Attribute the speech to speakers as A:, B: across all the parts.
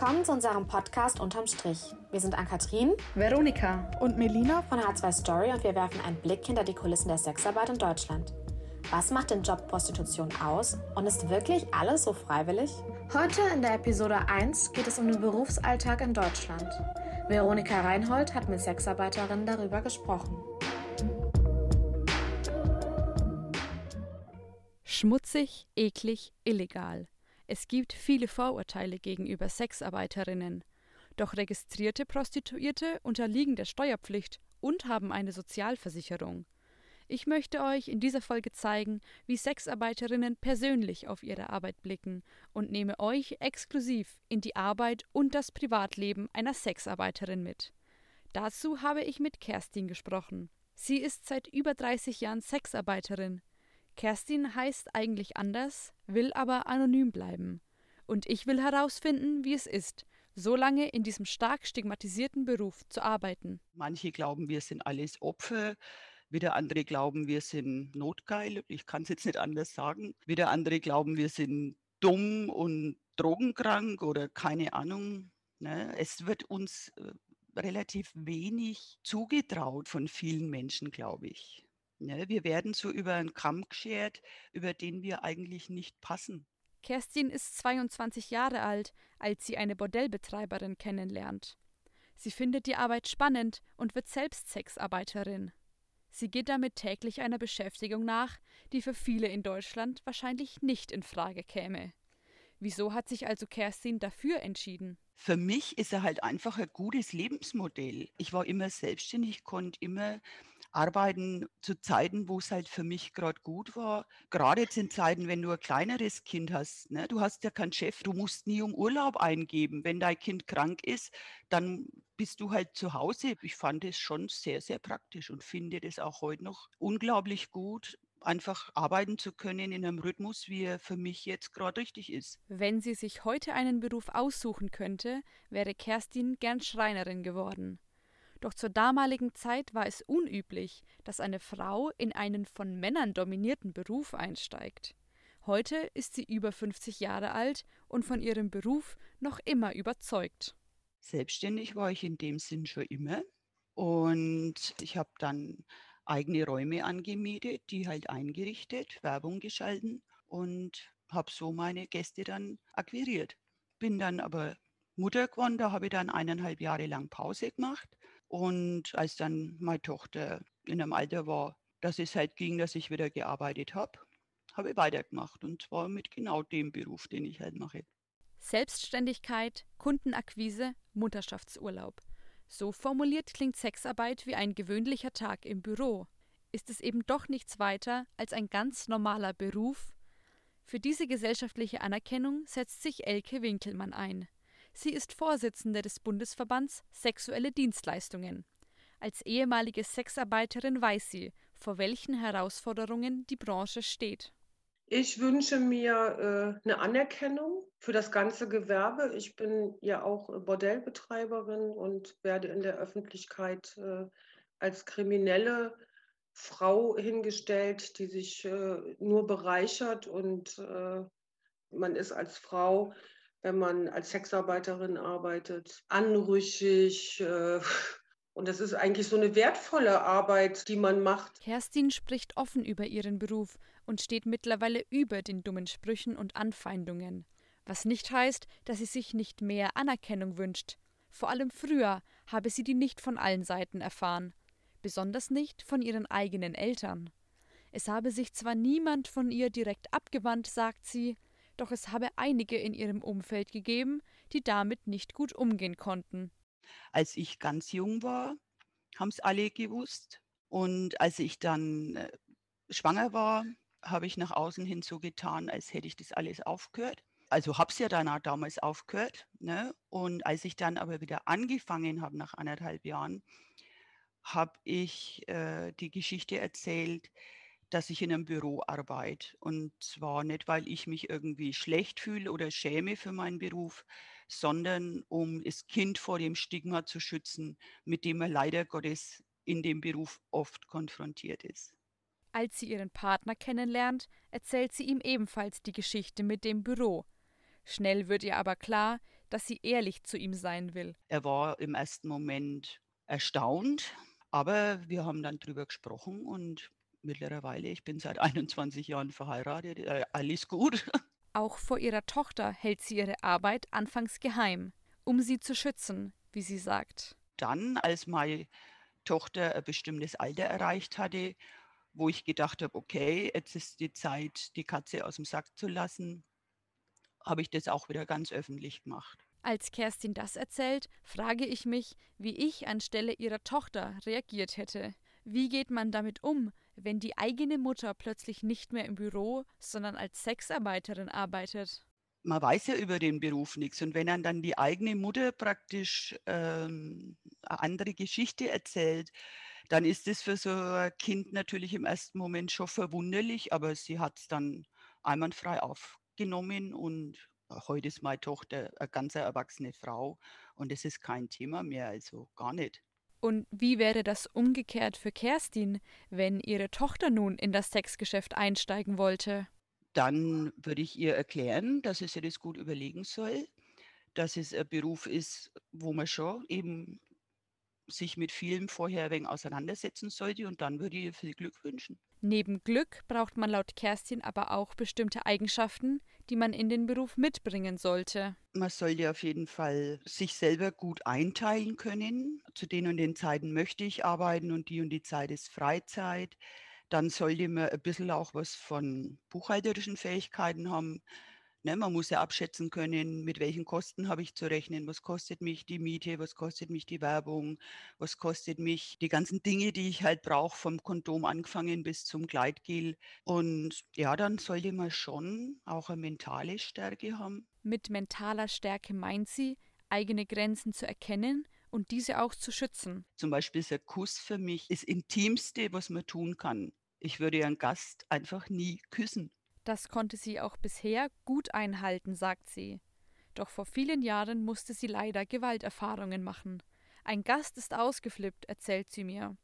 A: Willkommen zu unserem Podcast Unterm Strich. Wir sind Ann-Kathrin,
B: Veronika
C: und Melina
A: von H2 Story und wir werfen einen Blick hinter die Kulissen der Sexarbeit in Deutschland. Was macht den Job Prostitution aus und ist wirklich alles so freiwillig? Heute in der Episode 1 geht es um den Berufsalltag in Deutschland. Veronika Reinhold hat mit Sexarbeiterinnen darüber gesprochen.
B: Schmutzig, eklig, illegal. Es gibt viele Vorurteile gegenüber Sexarbeiterinnen. Doch registrierte Prostituierte unterliegen der Steuerpflicht und haben eine Sozialversicherung. Ich möchte euch in dieser Folge zeigen, wie Sexarbeiterinnen persönlich auf ihre Arbeit blicken und nehme euch exklusiv in die Arbeit und das Privatleben einer Sexarbeiterin mit. Dazu habe ich mit Kerstin gesprochen. Sie ist seit über 30 Jahren Sexarbeiterin, Kerstin heißt eigentlich anders, will aber anonym bleiben. Und ich will herausfinden, wie es ist, so lange in diesem stark stigmatisierten Beruf zu arbeiten.
D: Manche glauben, wir sind alles Opfer. Wieder andere glauben, wir sind notgeil. Ich kann es jetzt nicht anders sagen. Wieder andere glauben, wir sind dumm und drogenkrank oder keine Ahnung. Ne? Es wird uns äh, relativ wenig zugetraut von vielen Menschen, glaube ich. Ne, wir werden so über einen Kamm geschert, über den wir eigentlich nicht passen.
B: Kerstin ist 22 Jahre alt, als sie eine Bordellbetreiberin kennenlernt. Sie findet die Arbeit spannend und wird selbst Sexarbeiterin. Sie geht damit täglich einer Beschäftigung nach, die für viele in Deutschland wahrscheinlich nicht in Frage käme. Wieso hat sich also Kerstin dafür entschieden?
D: Für mich ist er halt einfach ein gutes Lebensmodell. Ich war immer selbstständig, konnte immer arbeiten zu Zeiten, wo es halt für mich gerade gut war. Gerade jetzt in Zeiten, wenn du ein kleineres Kind hast, ne? du hast ja keinen Chef, du musst nie um Urlaub eingeben. Wenn dein Kind krank ist, dann bist du halt zu Hause. Ich fand es schon sehr, sehr praktisch und finde das auch heute noch unglaublich gut, einfach arbeiten zu können in einem Rhythmus, wie er für mich jetzt gerade richtig ist.
B: Wenn sie sich heute einen Beruf aussuchen könnte, wäre Kerstin gern Schreinerin geworden. Doch zur damaligen Zeit war es unüblich, dass eine Frau in einen von Männern dominierten Beruf einsteigt. Heute ist sie über 50 Jahre alt und von ihrem Beruf noch immer überzeugt.
D: Selbstständig war ich in dem Sinn schon immer. Und ich habe dann eigene Räume angemietet, die halt eingerichtet, Werbung geschalten und habe so meine Gäste dann akquiriert. Bin dann aber Mutter geworden, da habe ich dann eineinhalb Jahre lang Pause gemacht und als dann meine Tochter in einem Alter war, dass es halt ging, dass ich wieder gearbeitet habe, habe ich weitergemacht und zwar mit genau dem Beruf, den ich halt mache.
B: Selbstständigkeit, Kundenakquise, Mutterschaftsurlaub. So formuliert klingt Sexarbeit wie ein gewöhnlicher Tag im Büro. Ist es eben doch nichts weiter als ein ganz normaler Beruf? Für diese gesellschaftliche Anerkennung setzt sich Elke Winkelmann ein. Sie ist Vorsitzende des Bundesverbands Sexuelle Dienstleistungen. Als ehemalige Sexarbeiterin weiß sie, vor welchen Herausforderungen die Branche steht.
E: Ich wünsche mir äh, eine Anerkennung für das ganze Gewerbe. Ich bin ja auch Bordellbetreiberin und werde in der Öffentlichkeit äh, als kriminelle Frau hingestellt, die sich äh, nur bereichert und äh, man ist als Frau wenn man als Sexarbeiterin arbeitet, anrüchig. Äh, und das ist eigentlich so eine wertvolle Arbeit, die man macht.
B: Kerstin spricht offen über ihren Beruf und steht mittlerweile über den dummen Sprüchen und Anfeindungen. Was nicht heißt, dass sie sich nicht mehr Anerkennung wünscht. Vor allem früher habe sie die nicht von allen Seiten erfahren. Besonders nicht von ihren eigenen Eltern. Es habe sich zwar niemand von ihr direkt abgewandt, sagt sie, doch es habe einige in ihrem Umfeld gegeben, die damit nicht gut umgehen konnten.
D: Als ich ganz jung war, haben es alle gewusst. Und als ich dann äh, schwanger war, habe ich nach außen hin so getan, als hätte ich das alles aufgehört. Also habe es ja dann auch damals aufgehört. Ne? Und als ich dann aber wieder angefangen habe nach anderthalb Jahren, habe ich äh, die Geschichte erzählt, dass ich in einem Büro arbeite. Und zwar nicht, weil ich mich irgendwie schlecht fühle oder schäme für meinen Beruf, sondern um das Kind vor dem Stigma zu schützen, mit dem er leider Gottes in dem Beruf oft konfrontiert ist.
B: Als sie ihren Partner kennenlernt, erzählt sie ihm ebenfalls die Geschichte mit dem Büro. Schnell wird ihr aber klar, dass sie ehrlich zu ihm sein will.
D: Er war im ersten Moment erstaunt, aber wir haben dann drüber gesprochen und mittlerweile, ich bin seit 21 Jahren verheiratet, äh, alles gut.
B: Auch vor ihrer Tochter hält sie ihre Arbeit anfangs geheim, um sie zu schützen, wie sie sagt.
D: Dann, als meine Tochter ein bestimmtes Alter erreicht hatte, wo ich gedacht habe, okay, jetzt ist die Zeit, die Katze aus dem Sack zu lassen, habe ich das auch wieder ganz öffentlich gemacht.
B: Als Kerstin das erzählt, frage ich mich, wie ich anstelle ihrer Tochter reagiert hätte. Wie geht man damit um, wenn die eigene Mutter plötzlich nicht mehr im Büro, sondern als Sexarbeiterin arbeitet?
D: Man weiß ja über den Beruf nichts. Und wenn dann die eigene Mutter praktisch ähm, eine andere Geschichte erzählt, dann ist es für so ein Kind natürlich im ersten Moment schon verwunderlich, aber sie hat es dann einwandfrei aufgenommen und heute ist meine Tochter eine ganz erwachsene Frau und es ist kein Thema mehr, also gar nicht.
B: Und wie wäre das umgekehrt für Kerstin, wenn ihre Tochter nun in das Sexgeschäft einsteigen wollte?
D: Dann würde ich ihr erklären, dass sie sich das gut überlegen soll, dass es ein Beruf ist, wo man schon eben sich mit vielem vorher ein wenig auseinandersetzen sollte und dann würde ich ihr viel Glück wünschen.
B: Neben Glück braucht man laut Kerstin aber auch bestimmte Eigenschaften, die man in den Beruf mitbringen sollte.
D: Man sollte auf jeden Fall sich selber gut einteilen können. Zu den und den Zeiten möchte ich arbeiten und die und die Zeit ist Freizeit. Dann sollte man ein bisschen auch was von buchhalterischen Fähigkeiten haben. Ne, man muss ja abschätzen können, mit welchen Kosten habe ich zu rechnen, was kostet mich die Miete, was kostet mich die Werbung, was kostet mich die ganzen Dinge, die ich halt brauche, vom Kondom angefangen bis zum Gleitgel. Und ja, dann sollte man schon auch eine mentale Stärke haben.
B: Mit mentaler Stärke meint sie, eigene Grenzen zu erkennen und diese auch zu schützen.
D: Zum Beispiel ist ein Kuss für mich das Intimste, was man tun kann. Ich würde einen Gast einfach nie küssen.
B: Das konnte sie auch bisher gut einhalten, sagt sie. Doch vor vielen Jahren musste sie leider Gewalterfahrungen machen. Ein Gast ist ausgeflippt, erzählt sie mir.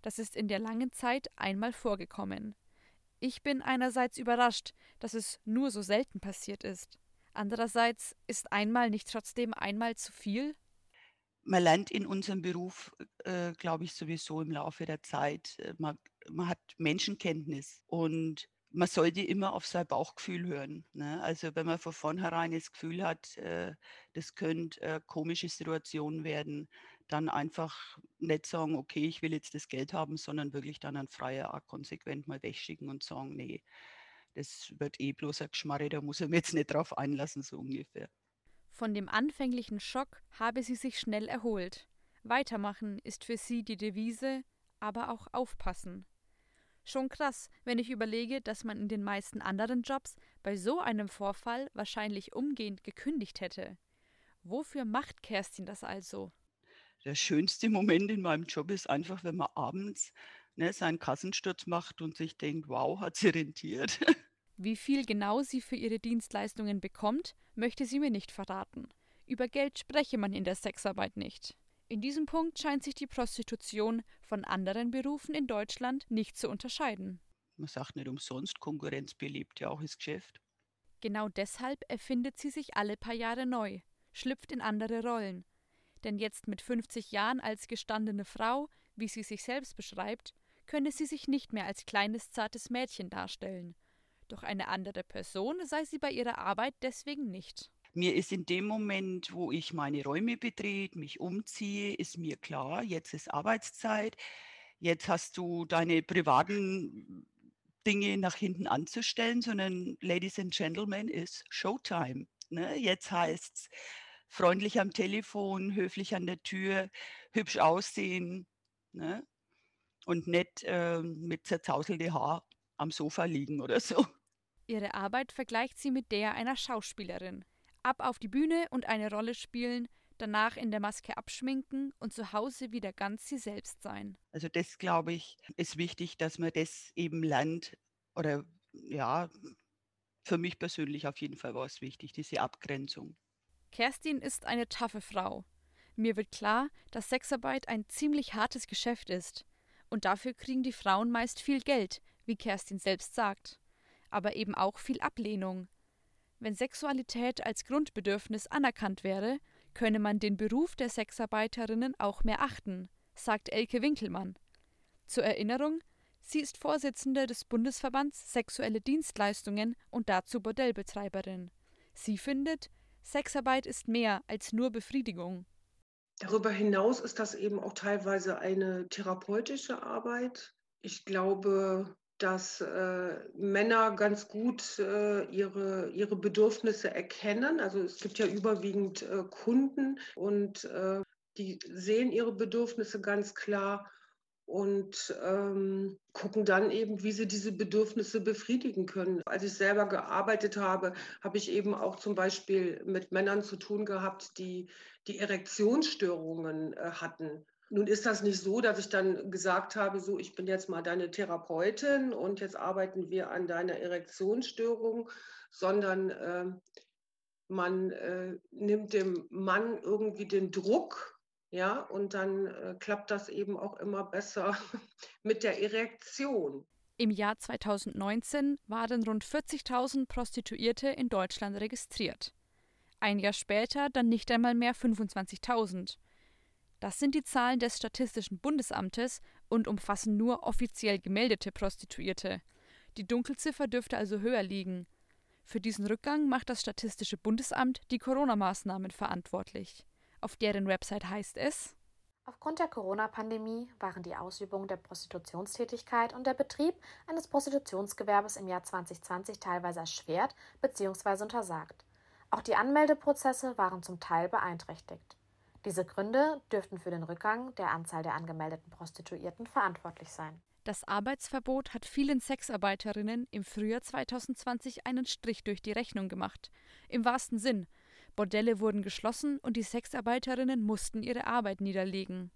B: Das ist in der langen Zeit einmal vorgekommen. Ich bin einerseits überrascht, dass es nur so selten passiert ist. Andererseits ist einmal nicht trotzdem einmal zu viel?
D: Man lernt in unserem Beruf, äh, glaube ich, sowieso im Laufe der Zeit. Äh, man, man hat Menschenkenntnis und man sollte immer auf sein Bauchgefühl hören. Ne? Also wenn man von vornherein das Gefühl hat, äh, das könnte äh, komische Situation werden, dann einfach nicht sagen, okay, ich will jetzt das Geld haben, sondern wirklich dann ein freier Art konsequent mal wegschicken und sagen, nee, das wird eh bloß ein Geschmarre, da muss er mir jetzt nicht drauf einlassen, so ungefähr.
B: Von dem anfänglichen Schock habe sie sich schnell erholt. Weitermachen ist für sie die Devise, aber auch aufpassen. Schon krass, wenn ich überlege, dass man in den meisten anderen Jobs bei so einem Vorfall wahrscheinlich umgehend gekündigt hätte. Wofür macht Kerstin das also?
D: Der schönste Moment in meinem Job ist einfach, wenn man abends ne, seinen Kassensturz macht und sich denkt, wow, hat sie rentiert.
B: Wie viel genau sie für ihre Dienstleistungen bekommt, möchte sie mir nicht verraten. Über Geld spreche man in der Sexarbeit nicht. In diesem Punkt scheint sich die Prostitution von anderen Berufen in Deutschland nicht zu unterscheiden.
D: Man sagt nicht umsonst, Konkurrenz belebt ja auch das Geschäft.
B: Genau deshalb erfindet sie sich alle paar Jahre neu, schlüpft in andere Rollen. Denn jetzt mit 50 Jahren als gestandene Frau, wie sie sich selbst beschreibt, könne sie sich nicht mehr als kleines zartes Mädchen darstellen. Doch eine andere Person sei sie bei ihrer Arbeit deswegen nicht.
D: Mir ist in dem Moment, wo ich meine Räume betrete, mich umziehe, ist mir klar, jetzt ist Arbeitszeit. Jetzt hast du deine privaten Dinge nach hinten anzustellen, sondern Ladies and Gentlemen ist Showtime. Ne? Jetzt heißt es freundlich am Telefon, höflich an der Tür, hübsch aussehen ne? und nicht äh, mit zerzauselte Haar am Sofa liegen oder so.
B: Ihre Arbeit vergleicht sie mit der einer Schauspielerin. Ab auf die Bühne und eine Rolle spielen, danach in der Maske abschminken und zu Hause wieder ganz sie selbst sein.
D: Also das, glaube ich, ist wichtig, dass man das eben lernt oder ja, für mich persönlich auf jeden Fall war es wichtig, diese Abgrenzung.
B: Kerstin ist eine taffe Frau. Mir wird klar, dass Sexarbeit ein ziemlich hartes Geschäft ist. Und dafür kriegen die Frauen meist viel Geld, wie Kerstin selbst sagt. Aber eben auch viel Ablehnung. Wenn Sexualität als Grundbedürfnis anerkannt wäre, könne man den Beruf der Sexarbeiterinnen auch mehr achten, sagt Elke Winkelmann. Zur Erinnerung, sie ist Vorsitzende des Bundesverbands Sexuelle Dienstleistungen und dazu Bordellbetreiberin. Sie findet, Sexarbeit ist mehr als nur Befriedigung.
E: Darüber hinaus ist das eben auch teilweise eine therapeutische Arbeit. Ich glaube, dass äh, Männer ganz gut äh, ihre, ihre Bedürfnisse erkennen. Also es gibt ja überwiegend äh, Kunden und äh, die sehen ihre Bedürfnisse ganz klar und ähm, gucken dann eben, wie sie diese Bedürfnisse befriedigen können. Als ich selber gearbeitet habe, habe ich eben auch zum Beispiel mit Männern zu tun gehabt, die die Erektionsstörungen äh, hatten. Nun ist das nicht so, dass ich dann gesagt habe, so, ich bin jetzt mal deine Therapeutin und jetzt arbeiten wir an deiner Erektionsstörung, sondern äh, man äh, nimmt dem Mann irgendwie den Druck, ja, und dann äh, klappt das eben auch immer besser mit der Erektion.
B: Im Jahr 2019 waren rund 40.000 Prostituierte in Deutschland registriert. Ein Jahr später dann nicht einmal mehr 25.000. Das sind die Zahlen des Statistischen Bundesamtes und umfassen nur offiziell gemeldete Prostituierte. Die Dunkelziffer dürfte also höher liegen. Für diesen Rückgang macht das Statistische Bundesamt die Corona-Maßnahmen verantwortlich. Auf deren Website heißt es,
A: Aufgrund der Corona-Pandemie waren die Ausübung der Prostitutionstätigkeit und der Betrieb eines Prostitutionsgewerbes im Jahr 2020 teilweise erschwert bzw. untersagt. Auch die Anmeldeprozesse waren zum Teil beeinträchtigt. Diese Gründe dürften für den Rückgang der Anzahl der angemeldeten Prostituierten verantwortlich sein.
B: Das Arbeitsverbot hat vielen Sexarbeiterinnen im Frühjahr 2020 einen Strich durch die Rechnung gemacht. Im wahrsten Sinn. Bordelle wurden geschlossen und die Sexarbeiterinnen mussten ihre Arbeit niederlegen.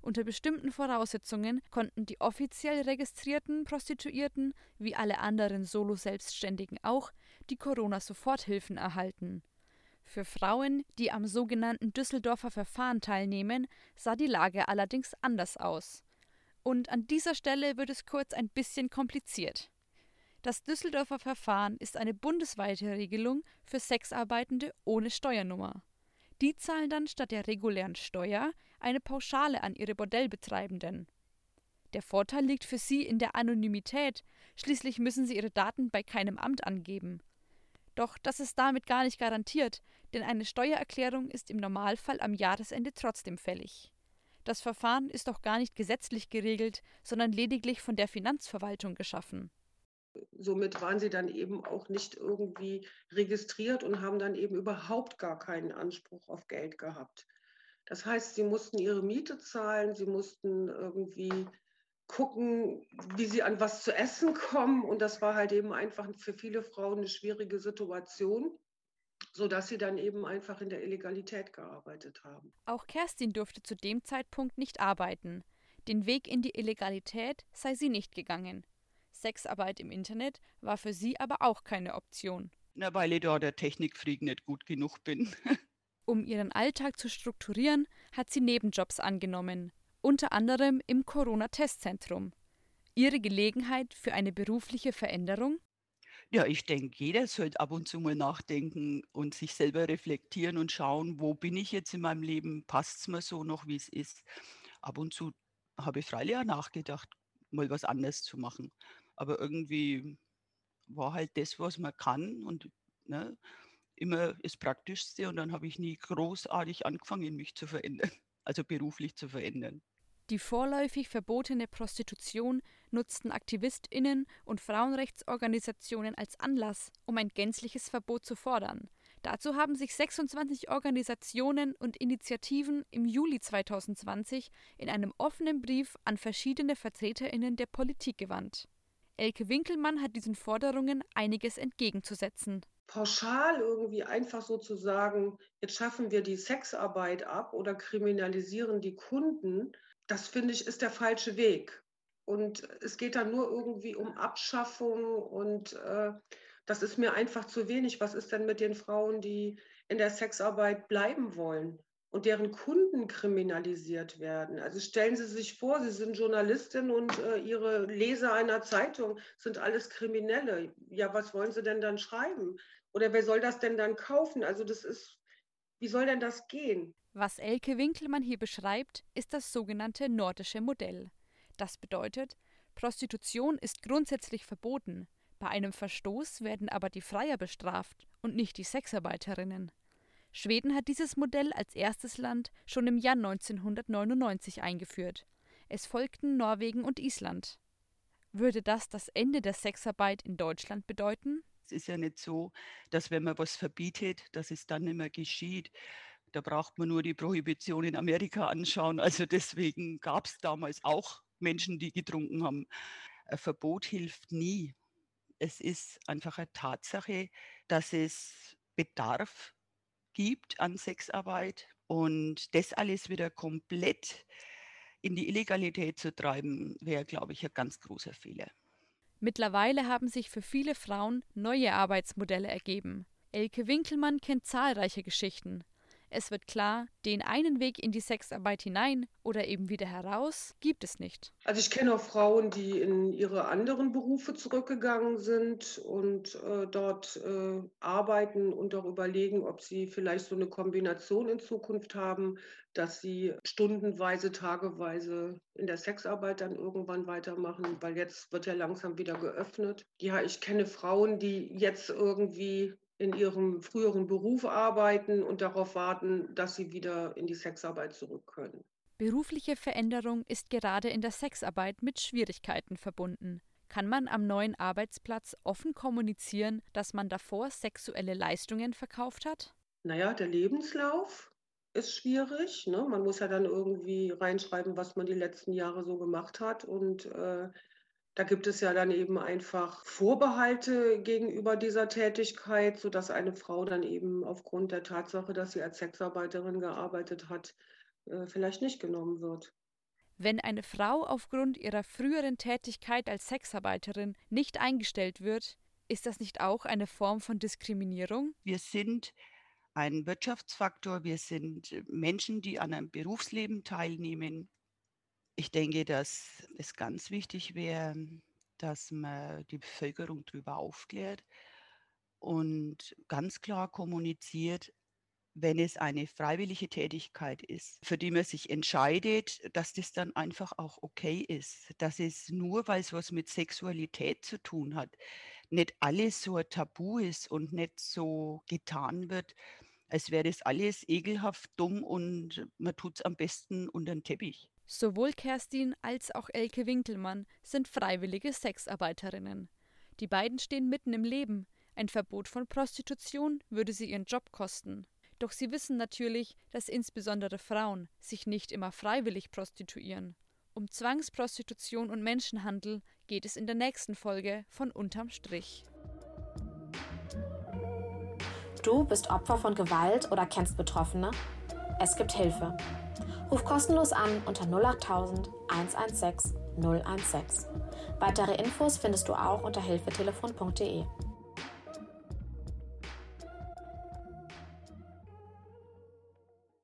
B: Unter bestimmten Voraussetzungen konnten die offiziell registrierten Prostituierten, wie alle anderen Solo-Selbstständigen auch, die Corona-Soforthilfen erhalten. Für Frauen, die am sogenannten Düsseldorfer Verfahren teilnehmen, sah die Lage allerdings anders aus. Und an dieser Stelle wird es kurz ein bisschen kompliziert. Das Düsseldorfer Verfahren ist eine bundesweite Regelung für Sexarbeitende ohne Steuernummer. Die zahlen dann statt der regulären Steuer eine Pauschale an ihre Bordellbetreibenden. Der Vorteil liegt für sie in der Anonymität, schließlich müssen sie ihre Daten bei keinem Amt angeben. Doch das ist damit gar nicht garantiert, denn eine Steuererklärung ist im Normalfall am Jahresende trotzdem fällig. Das Verfahren ist auch gar nicht gesetzlich geregelt, sondern lediglich von der Finanzverwaltung geschaffen.
E: Somit waren sie dann eben auch nicht irgendwie registriert und haben dann eben überhaupt gar keinen Anspruch auf Geld gehabt. Das heißt, sie mussten ihre Miete zahlen, sie mussten irgendwie gucken, wie sie an was zu essen kommen. Und das war halt eben einfach für viele Frauen eine schwierige Situation, sodass sie dann eben einfach in der Illegalität gearbeitet haben.
B: Auch Kerstin durfte zu dem Zeitpunkt nicht arbeiten. Den Weg in die Illegalität sei sie nicht gegangen. Sexarbeit im Internet war für sie aber auch keine Option.
D: Na, weil ich da der Technikfreak nicht gut genug bin.
B: um ihren Alltag zu strukturieren, hat sie Nebenjobs angenommen, unter anderem im Corona-Testzentrum. Ihre Gelegenheit für eine berufliche Veränderung?
D: Ja, ich denke, jeder sollte ab und zu mal nachdenken und sich selber reflektieren und schauen, wo bin ich jetzt in meinem Leben? Passt es mir so noch, wie es ist? Ab und zu habe ich freilich auch nachgedacht, mal was anderes zu machen. Aber irgendwie war halt das, was man kann und ne, immer das Praktischste. Und dann habe ich nie großartig angefangen, mich zu verändern also beruflich zu verändern.
B: Die vorläufig verbotene Prostitution nutzten Aktivistinnen und Frauenrechtsorganisationen als Anlass, um ein gänzliches Verbot zu fordern. Dazu haben sich 26 Organisationen und Initiativen im Juli 2020 in einem offenen Brief an verschiedene Vertreterinnen der Politik gewandt. Elke Winkelmann hat diesen Forderungen einiges entgegenzusetzen
E: pauschal irgendwie einfach so zu sagen, jetzt schaffen wir die Sexarbeit ab oder kriminalisieren die Kunden, das finde ich ist der falsche Weg. Und es geht dann nur irgendwie um Abschaffung und äh, das ist mir einfach zu wenig. Was ist denn mit den Frauen, die in der Sexarbeit bleiben wollen? und deren Kunden kriminalisiert werden. Also stellen Sie sich vor, Sie sind Journalistin und äh, Ihre Leser einer Zeitung sind alles Kriminelle. Ja, was wollen Sie denn dann schreiben? Oder wer soll das denn dann kaufen? Also das ist, wie soll denn das gehen?
B: Was Elke Winkelmann hier beschreibt, ist das sogenannte nordische Modell. Das bedeutet, Prostitution ist grundsätzlich verboten, bei einem Verstoß werden aber die Freier bestraft und nicht die Sexarbeiterinnen. Schweden hat dieses Modell als erstes Land schon im Jahr 1999 eingeführt. Es folgten Norwegen und Island. Würde das das Ende der Sexarbeit in Deutschland bedeuten?
D: Es ist ja nicht so, dass wenn man was verbietet, dass es dann nicht mehr geschieht. Da braucht man nur die Prohibition in Amerika anschauen. Also deswegen gab es damals auch Menschen, die getrunken haben. Ein Verbot hilft nie. Es ist einfach eine Tatsache, dass es Bedarf gibt an Sexarbeit und das alles wieder komplett in die Illegalität zu treiben, wäre, glaube ich, ein ganz großer Fehler.
B: Mittlerweile haben sich für viele Frauen neue Arbeitsmodelle ergeben. Elke Winkelmann kennt zahlreiche Geschichten. Es wird klar, den einen Weg in die Sexarbeit hinein oder eben wieder heraus gibt es nicht.
E: Also ich kenne auch Frauen, die in ihre anderen Berufe zurückgegangen sind und äh, dort äh, arbeiten und auch überlegen, ob sie vielleicht so eine Kombination in Zukunft haben, dass sie stundenweise, tageweise in der Sexarbeit dann irgendwann weitermachen, weil jetzt wird ja langsam wieder geöffnet. Ja, ich kenne Frauen, die jetzt irgendwie in ihrem früheren Beruf arbeiten und darauf warten, dass sie wieder in die Sexarbeit zurück können.
B: Berufliche Veränderung ist gerade in der Sexarbeit mit Schwierigkeiten verbunden. Kann man am neuen Arbeitsplatz offen kommunizieren, dass man davor sexuelle Leistungen verkauft hat?
E: Naja, der Lebenslauf ist schwierig. Ne? Man muss ja dann irgendwie reinschreiben, was man die letzten Jahre so gemacht hat. Und äh, da gibt es ja dann eben einfach Vorbehalte gegenüber dieser Tätigkeit, sodass eine Frau dann eben aufgrund der Tatsache, dass sie als Sexarbeiterin gearbeitet hat, äh, vielleicht nicht genommen wird.
B: Wenn eine Frau aufgrund ihrer früheren Tätigkeit als Sexarbeiterin nicht eingestellt wird, ist das nicht auch eine Form von Diskriminierung?
D: Wir sind ein Wirtschaftsfaktor, wir sind Menschen, die an einem Berufsleben teilnehmen. Ich denke, dass es ganz wichtig wäre, dass man die Bevölkerung darüber aufklärt und ganz klar kommuniziert, wenn es eine freiwillige Tätigkeit ist, für die man sich entscheidet, dass das dann einfach auch okay ist. Dass es nur, weil es was mit Sexualität zu tun hat, nicht alles so ein Tabu ist und nicht so getan wird, als wäre das alles ekelhaft dumm und man tut es am besten unter den Teppich.
B: Sowohl Kerstin als auch Elke Winkelmann sind freiwillige Sexarbeiterinnen. Die beiden stehen mitten im Leben. Ein Verbot von Prostitution würde sie ihren Job kosten. Doch sie wissen natürlich, dass insbesondere Frauen sich nicht immer freiwillig prostituieren. Um Zwangsprostitution und Menschenhandel geht es in der nächsten Folge von Unterm Strich.
A: Du bist Opfer von Gewalt oder kennst Betroffene? Es gibt Hilfe. Ruf kostenlos an unter 08000 116 016. Weitere Infos findest du auch unter hilfetelefon.de.